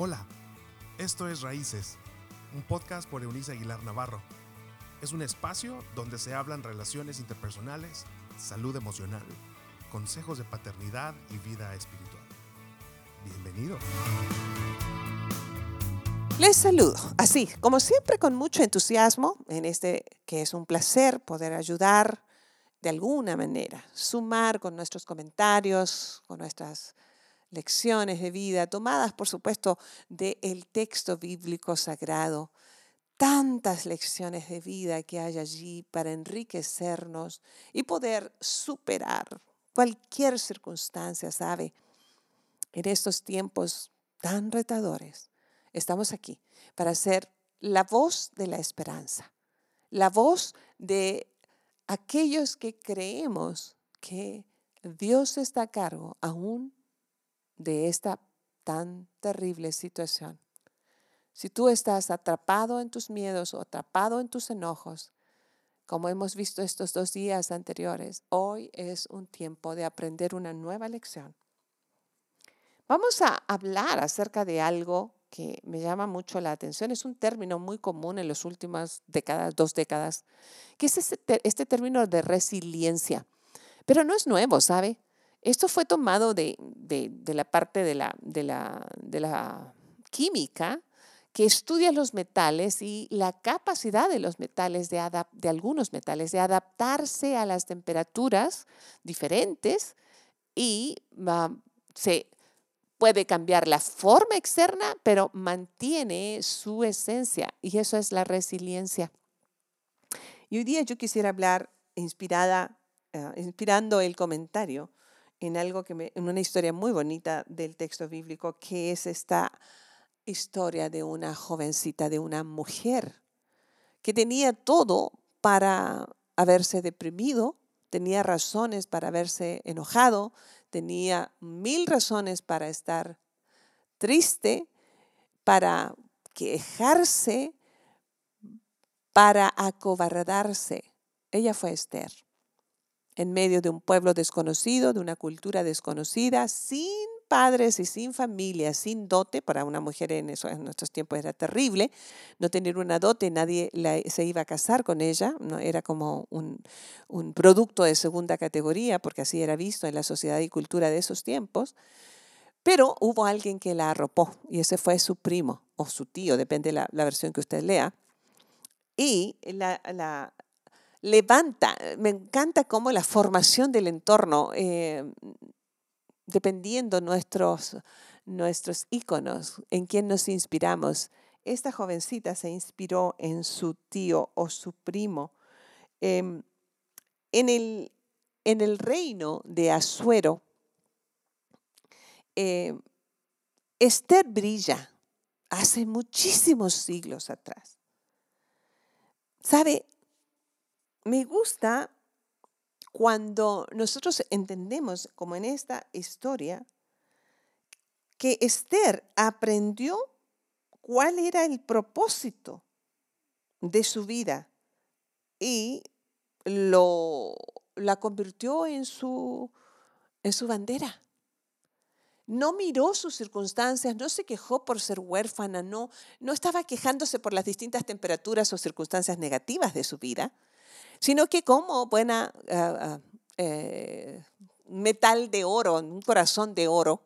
Hola, esto es Raíces, un podcast por Eunice Aguilar Navarro. Es un espacio donde se hablan relaciones interpersonales, salud emocional, consejos de paternidad y vida espiritual. Bienvenido. Les saludo, así, como siempre, con mucho entusiasmo, en este que es un placer poder ayudar de alguna manera, sumar con nuestros comentarios, con nuestras lecciones de vida, tomadas, por supuesto, del texto bíblico sagrado. Tantas lecciones de vida que hay allí para enriquecernos y poder superar cualquier circunstancia, ¿sabe? En estos tiempos tan retadores, estamos aquí para ser la voz de la esperanza, la voz de aquellos que creemos que Dios está a cargo aún de esta tan terrible situación. Si tú estás atrapado en tus miedos o atrapado en tus enojos, como hemos visto estos dos días anteriores, hoy es un tiempo de aprender una nueva lección. Vamos a hablar acerca de algo que me llama mucho la atención. Es un término muy común en las últimas décadas, dos décadas, que es este, este término de resiliencia. Pero no es nuevo, ¿sabe? Esto fue tomado de, la parte de la, de, la, química que estudia los metales y la capacidad de los metales, de, de algunos metales, de adaptarse a las temperaturas diferentes y se puede cambiar la forma externa, pero mantiene su esencia y eso es la resiliencia. Y hoy día yo quisiera hablar inspirada, eh, inspirando el comentario en algo que en una historia muy bonita del texto bíblico, que es esta historia de una jovencita, de una mujer, que tenía todo para haberse deprimido, tenía razones para haberse enojado, tenía mil razones para estar triste, para quejarse, para acobardarse. Ella fue Esther en medio de un pueblo desconocido, de una cultura desconocida, sin padres y sin familia, sin dote, para una mujer en, en nuestros tiempos era terrible, no tener una dote, nadie se iba a casar con ella, no, era como un, un producto de segunda categoría, porque así era visto en la sociedad y cultura de esos tiempos. Pero hubo alguien que la arropó y ese fue su primo o su tío, depende de la, la versión que usted lea. Y la, la, levanta. Me encanta cómo la formación del entorno, eh, dependiendo nuestros, nuestros íconos, en quien nos inspiramos. Esta jovencita se inspiró en su tío o su primo. Em, en, el, en, el, reino de Asuero, eh, Esther brilla hace muchísimos siglos atrás. ¿Sabe? Me gusta cuando nosotros entendemos, como en esta historia, que Esther aprendió cuál era el propósito de su vida y lo, la convirtió en su, en su bandera. No miró sus circunstancias, no se quejó por ser huérfana, no, no estaba quejándose por las distintas temperaturas o circunstancias negativas de su vida, sino que como buena ah, ah, eh, metal de oro, un corazón de oro,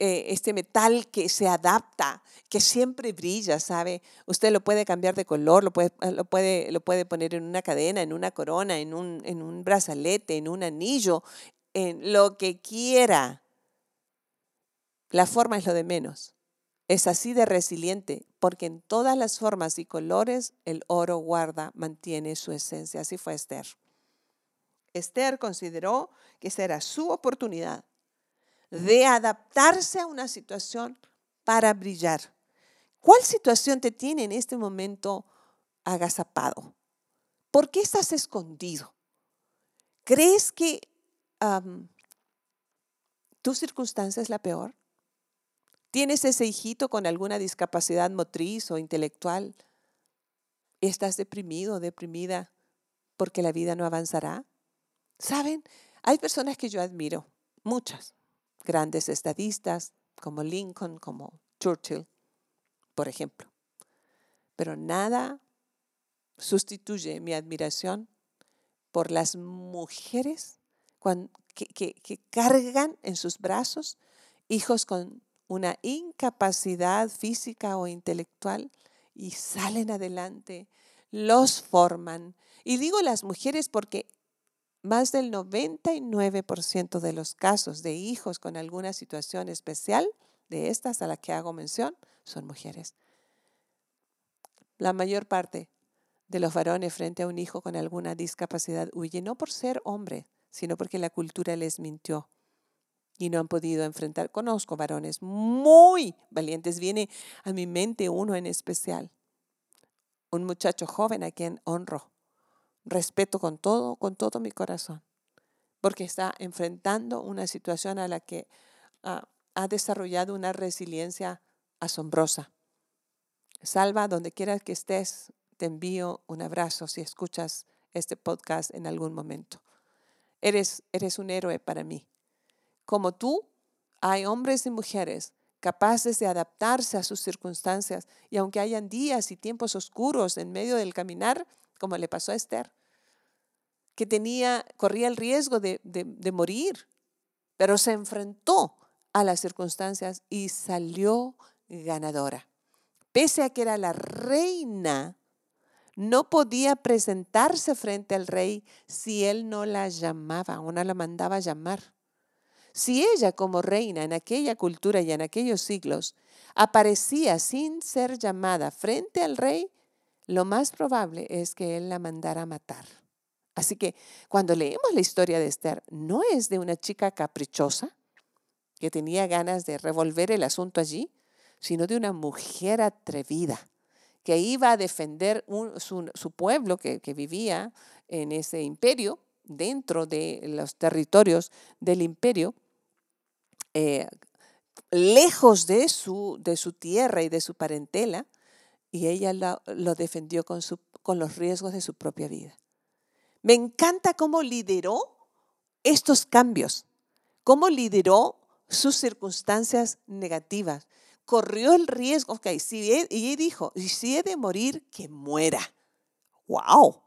eh, este metal que se adapta, que siempre brilla, ¿sabe? Usted lo puede cambiar de color, lo puede, lo puede, lo puede poner en una cadena, en una corona, en un, en un brazalete, en un anillo, en lo que quiera. La forma es lo de menos. Es así de resiliente, porque en todas las formas y colores el oro guarda, mantiene su esencia. Así fue Esther. Esther consideró que esa era su oportunidad de adaptarse a una situación para brillar. ¿Cuál situación te tiene en este momento agazapado? ¿Por qué estás escondido? ¿Crees que tu circunstancia es la peor? ¿Tienes ese hijito con alguna discapacidad motriz o intelectual? ¿Estás deprimido o deprimida porque la vida no avanzará? ¿Saben? Hay personas que yo admiro, muchas, grandes estadistas como Lincoln, como Churchill, por ejemplo. Pero nada sustituye mi admiración por las mujeres que, que, cargan en sus brazos hijos con una incapacidad física o intelectual y salen adelante, los forman. Y digo las mujeres porque más del 99% de los casos de hijos con alguna situación especial, de estas a las que hago mención, son mujeres. La mayor parte de los varones frente a un hijo con alguna discapacidad huye no por ser hombre, sino porque la cultura les mintió y no han podido enfrentar. Conozco varones muy valientes. Viene a mi mente uno en especial, un muchacho joven a quien honro, respeto con todo, con todo mi corazón, porque está enfrentando una situación a la que ah, ha desarrollado una resiliencia asombrosa. Salva, donde quiera que estés, te envío un abrazo si escuchas este podcast en algún momento. Eres, eres un héroe para mí. Como tú, hay hombres y mujeres capaces de adaptarse a sus circunstancias y aunque hayan días y tiempos oscuros en medio del caminar, como le pasó a Esther, que tenía, corría el riesgo de, de morir, pero se enfrentó a las circunstancias y salió ganadora. Pese a que era la reina no podía presentarse frente al rey si él no la llamaba o no la mandaba llamar. Si ella como reina en aquella cultura y en aquellos siglos aparecía sin ser llamada frente al rey, lo más probable es que él la mandara a matar. Así que cuando leemos la historia de Esther, no es de una chica caprichosa que tenía ganas de revolver el asunto allí, sino de una mujer atrevida que iba a defender su, pueblo que, vivía en ese imperio, dentro de los territorios del imperio, eh, lejos de su, de su tierra y de su parentela, y ella lo, defendió con, su, con los riesgos de su propia vida. Me encanta cómo lideró estos cambios, cómo lideró sus circunstancias negativas, corrió el riesgo, ok, si y dijo, si he de morir, que muera. ¡Wow!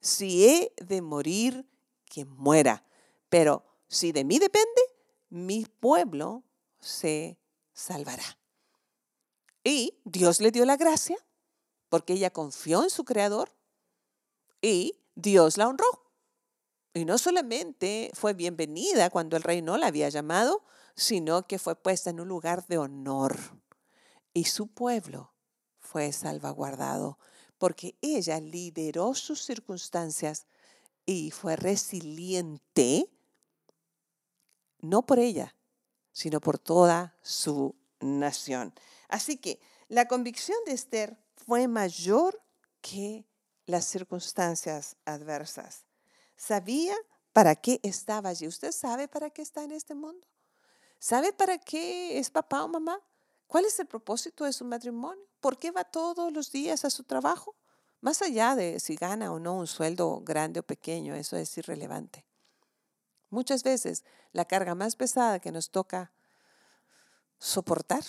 Si he de morir, que muera. Pero si de mí depende, mi pueblo se salvará. Y Dios le dio la gracia porque ella confió en su creador y Dios la honró. Y no solamente fue bienvenida cuando el rey no la había llamado, sino que fue puesta en un lugar de honor y su pueblo fue salvaguardado porque ella lideró sus circunstancias y fue resiliente, no por ella, sino por toda su nación. Así que la convicción de Esther fue mayor que las circunstancias adversas. Sabía para qué estaba allí. ¿Usted sabe para qué está en este mundo? ¿Sabe para qué es papá o mamá? ¿Cuál es el propósito de su matrimonio? ¿Por qué va todos los días a su trabajo? Más allá de si gana o no un sueldo grande o pequeño, eso es irrelevante. Muchas veces la carga más pesada que nos toca soportar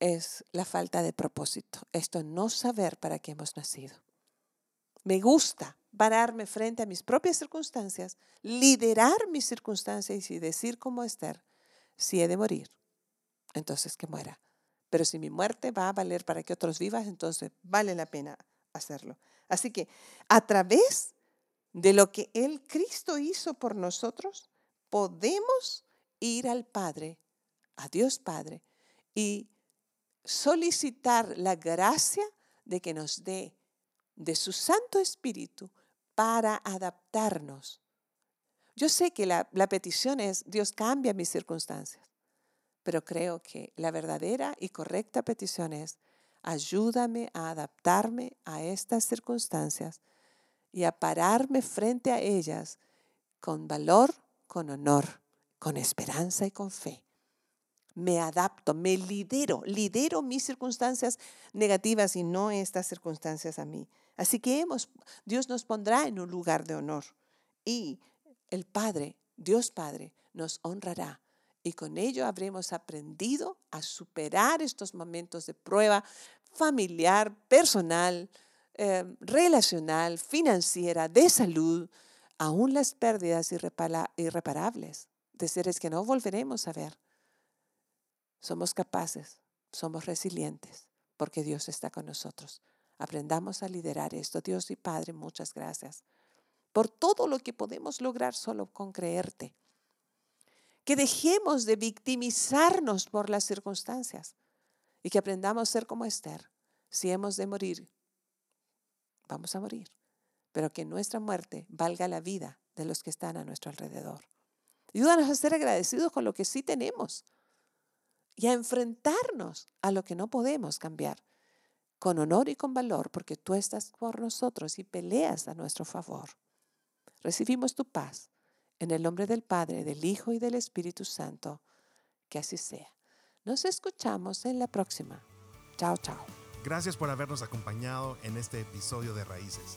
es la falta de propósito, esto no saber para qué hemos nacido. Me gusta pararme frente a mis propias circunstancias, liderar mis circunstancias y decir como Esther, si he de morir, entonces que muera pero si mi muerte va a valer para que otros vivas, entonces vale la pena hacerlo. Así que a través de lo que el Cristo hizo por nosotros, podemos ir al Padre, a Dios Padre, y solicitar la gracia de que nos dé de su Santo Espíritu para adaptarnos. Yo sé que la, petición es, Dios cambia mis circunstancias pero creo que la verdadera y correcta petición es, ayúdame a adaptarme a estas circunstancias y a pararme frente a ellas con valor, con honor, con esperanza y con fe. Me adapto, me lidero, lidero mis circunstancias negativas y no estas circunstancias a mí. Así que hemos, Dios nos pondrá en un lugar de honor y el Padre, Dios Padre, nos honrará Y con ello habremos aprendido a superar estos momentos de prueba familiar, personal, eh, relacional, financiera, de salud, aún las pérdidas irreparables de seres que no volveremos a ver. Somos capaces, somos resilientes, porque Dios está con nosotros. Aprendamos a liderar esto. Dios y Padre, muchas gracias por todo lo que podemos lograr solo con creerte. Que dejemos de victimizarnos por las circunstancias y que aprendamos a ser como Esther. Si hemos de morir, vamos a morir, pero que nuestra muerte valga la vida de los que están a nuestro alrededor. Ayúdanos a ser agradecidos con lo que sí tenemos y a enfrentarnos a lo que no podemos cambiar con honor y con valor, porque tú estás por nosotros y peleas a nuestro favor. Recibimos tu paz en el nombre del Padre, del Hijo y del Espíritu Santo. Que así sea. Nos escuchamos en la próxima. Chao, chao. Gracias por habernos acompañado en este episodio de Raíces.